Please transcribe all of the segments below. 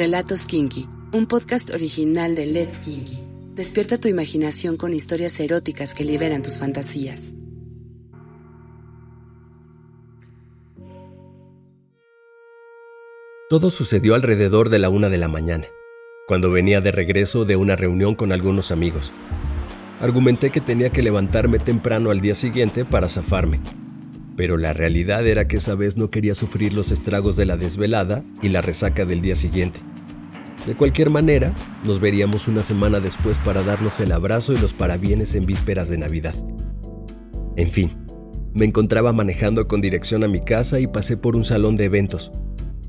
Relatos Kinky, un podcast original de Let's Kinky. Despierta tu imaginación con historias eróticas que liberan tus fantasías. Todo sucedió alrededor de la una de la mañana, cuando venía de regreso de una reunión con algunos amigos. Argumenté que tenía que levantarme temprano al día siguiente para zafarme, pero la realidad era que esa vez no quería sufrir los estragos de la desvelada y la resaca del día siguiente. De cualquier manera, nos veríamos una semana después para darnos el abrazo y los parabienes en vísperas de Navidad. En fin, me encontraba manejando con dirección a mi casa y pasé por un salón de eventos.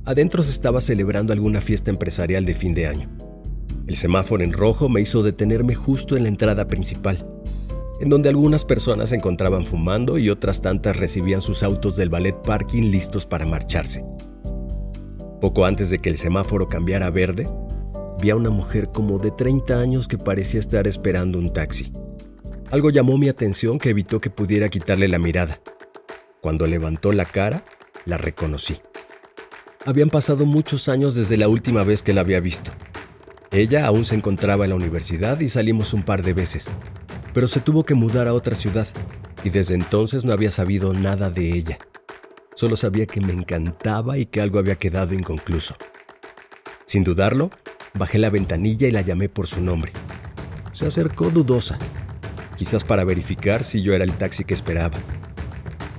Adentro se estaba celebrando alguna fiesta empresarial de fin de año. El semáforo en rojo me hizo detenerme justo en la entrada principal en donde algunas personas se encontraban fumando y otras tantas recibían sus autos del ballet parking listos para marcharse. Poco antes de que el semáforo cambiara a verde, vi a una mujer como de 30 años que parecía estar esperando un taxi. Algo llamó mi atención que evitó que pudiera quitarle la mirada. Cuando levantó la cara, la reconocí. Habían pasado muchos años desde la última vez que la había visto. Ella aún se encontraba en la universidad y salimos un par de veces, pero se tuvo que mudar a otra ciudad y desde entonces no había sabido nada de ella. Solo sabía que me encantaba y que algo había quedado inconcluso. Sin dudarlo, bajé la ventanilla y la llamé por su nombre. Se acercó dudosa, quizás para verificar si yo era el taxi que esperaba.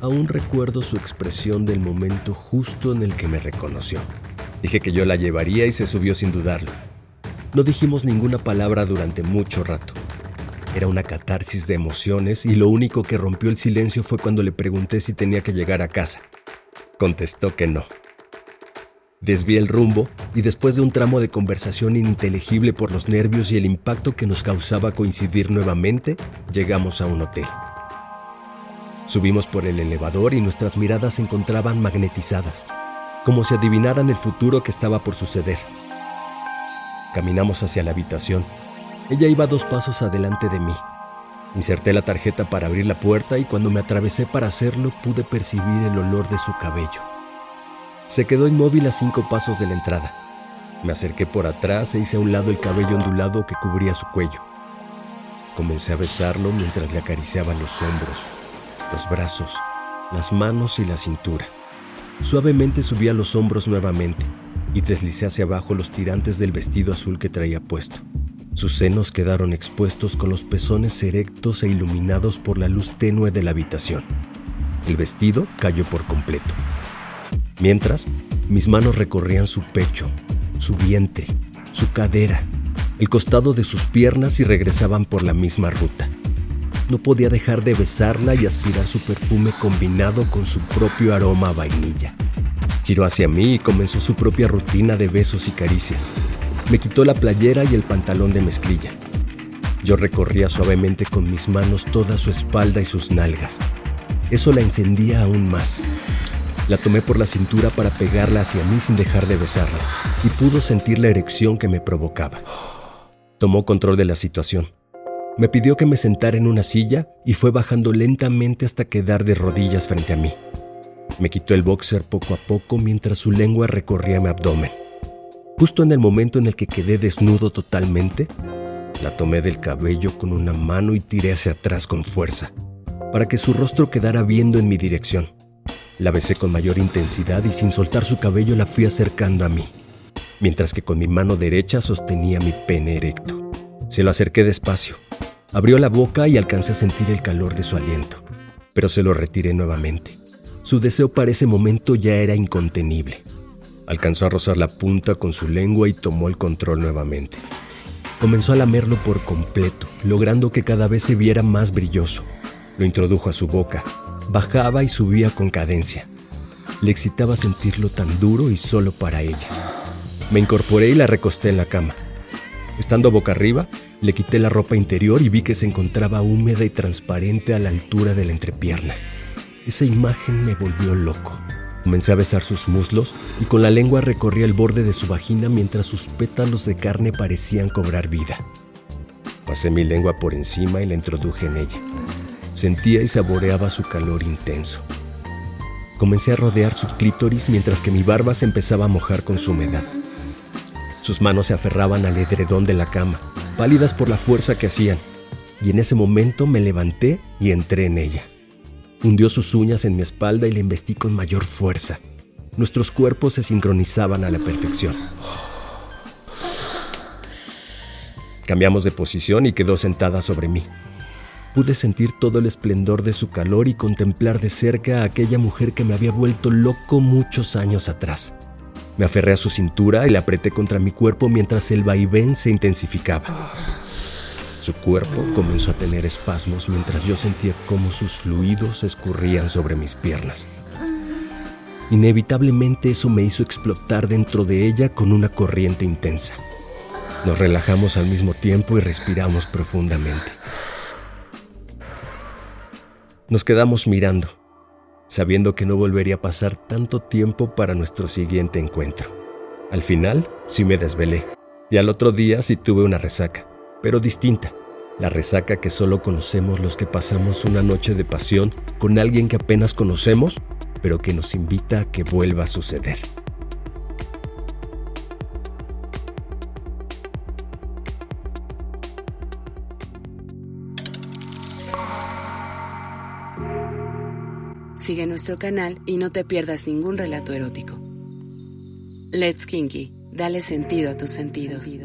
Aún recuerdo su expresión del momento justo en el que me reconoció. Dije que yo la llevaría y se subió sin dudarlo. No dijimos ninguna palabra durante mucho rato. Era una catarsis de emociones y lo único que rompió el silencio fue cuando le pregunté si tenía que llegar a casa. Contestó que no. Desvié el rumbo y después de un tramo de conversación ininteligible por los nervios y el impacto que nos causaba coincidir nuevamente, llegamos a un hotel. Subimos por el elevador y nuestras miradas se encontraban magnetizadas, como si adivinaran el futuro que estaba por suceder. Caminamos hacia la habitación ella iba dos pasos adelante de mí. Inserté la tarjeta para abrir la puerta y cuando me atravesé para hacerlo pude percibir el olor de su cabello. Se quedó inmóvil a cinco pasos de la entrada. Me acerqué por atrás e hice a un lado el cabello ondulado que cubría su cuello. Comencé a besarlo mientras le acariciaba los hombros, los brazos, las manos y la cintura. Suavemente subí a los hombros nuevamente y deslicé hacia abajo los tirantes del vestido azul que traía puesto. Sus senos quedaron expuestos con los pezones erectos e iluminados por la luz tenue de la habitación. El vestido cayó por completo. Mientras, mis manos recorrían su pecho, su vientre, su cadera, el costado de sus piernas y regresaban por la misma ruta. No podía dejar de besarla y aspirar su perfume combinado con su propio aroma a vainilla. Giró hacia mí y comenzó su propia rutina de besos y caricias. Me quitó la playera y el pantalón de mezclilla. Yo recorría suavemente con mis manos toda su espalda y sus nalgas. Eso la encendía aún más. La tomé por la cintura para pegarla hacia mí sin dejar de besarla, y pudo sentir la erección que me provocaba. Tomó control de la situación. Me pidió que me sentara en una silla y fue bajando lentamente hasta quedar de rodillas frente a mí. Me quitó el boxer poco a poco mientras su lengua recorría mi abdomen. Justo en el momento en el que quedé desnudo totalmente, la tomé del cabello con una mano y tiré hacia atrás con fuerza, para que su rostro quedara viendo en mi dirección. La besé con mayor intensidad y sin soltar su cabello la fui acercando a mí, mientras que con mi mano derecha sostenía mi pene erecto. Se lo acerqué despacio. Abrió la boca y alcancé a sentir el calor de su aliento, pero se lo retiré nuevamente. Su deseo para ese momento ya era incontenible. Alcanzó a rozar la punta con su lengua y tomó el control nuevamente. Comenzó a lamerlo por completo, logrando que cada vez se viera más brilloso. Lo introdujo a su boca, bajaba y subía con cadencia. Le excitaba sentirlo tan duro y solo para ella. Me incorporé y la recosté en la cama. Estando boca arriba, le quité la ropa interior y vi que se encontraba húmeda y transparente a la altura de la entrepierna. Esa imagen me volvió loco. Comencé a besar sus muslos y con la lengua recorría el borde de su vagina mientras sus pétalos de carne parecían cobrar vida. Pasé mi lengua por encima y la introduje en ella. Sentía y saboreaba su calor intenso. Comencé a rodear su clítoris mientras que mi barba se empezaba a mojar con su humedad. Sus manos se aferraban al edredón de la cama, pálidas por la fuerza que hacían, y en ese momento me levanté y entré en ella. Hundió sus uñas en mi espalda y le embestí con mayor fuerza. Nuestros cuerpos se sincronizaban a la perfección. Cambiamos de posición y quedó sentada sobre mí. Pude sentir todo el esplendor de su calor y contemplar de cerca a aquella mujer que me había vuelto loco muchos años atrás. Me aferré a su cintura y la apreté contra mi cuerpo mientras el vaivén se intensificaba. Su cuerpo comenzó a tener espasmos mientras yo sentía cómo sus fluidos escurrían sobre mis piernas. Inevitablemente eso me hizo explotar dentro de ella con una corriente intensa. Nos relajamos al mismo tiempo y respiramos profundamente. Nos quedamos mirando sabiendo que no volvería a pasar tanto tiempo para nuestro siguiente encuentro. Al final, sí me desvelé, y al otro día sí tuve una resaca, pero distinta, la resaca que solo conocemos los que pasamos una noche de pasión con alguien que apenas conocemos, pero que nos invita a que vuelva a suceder. Sigue nuestro canal y no te pierdas ningún relato erótico. Let's Kinky, dale sentido a tus sentidos.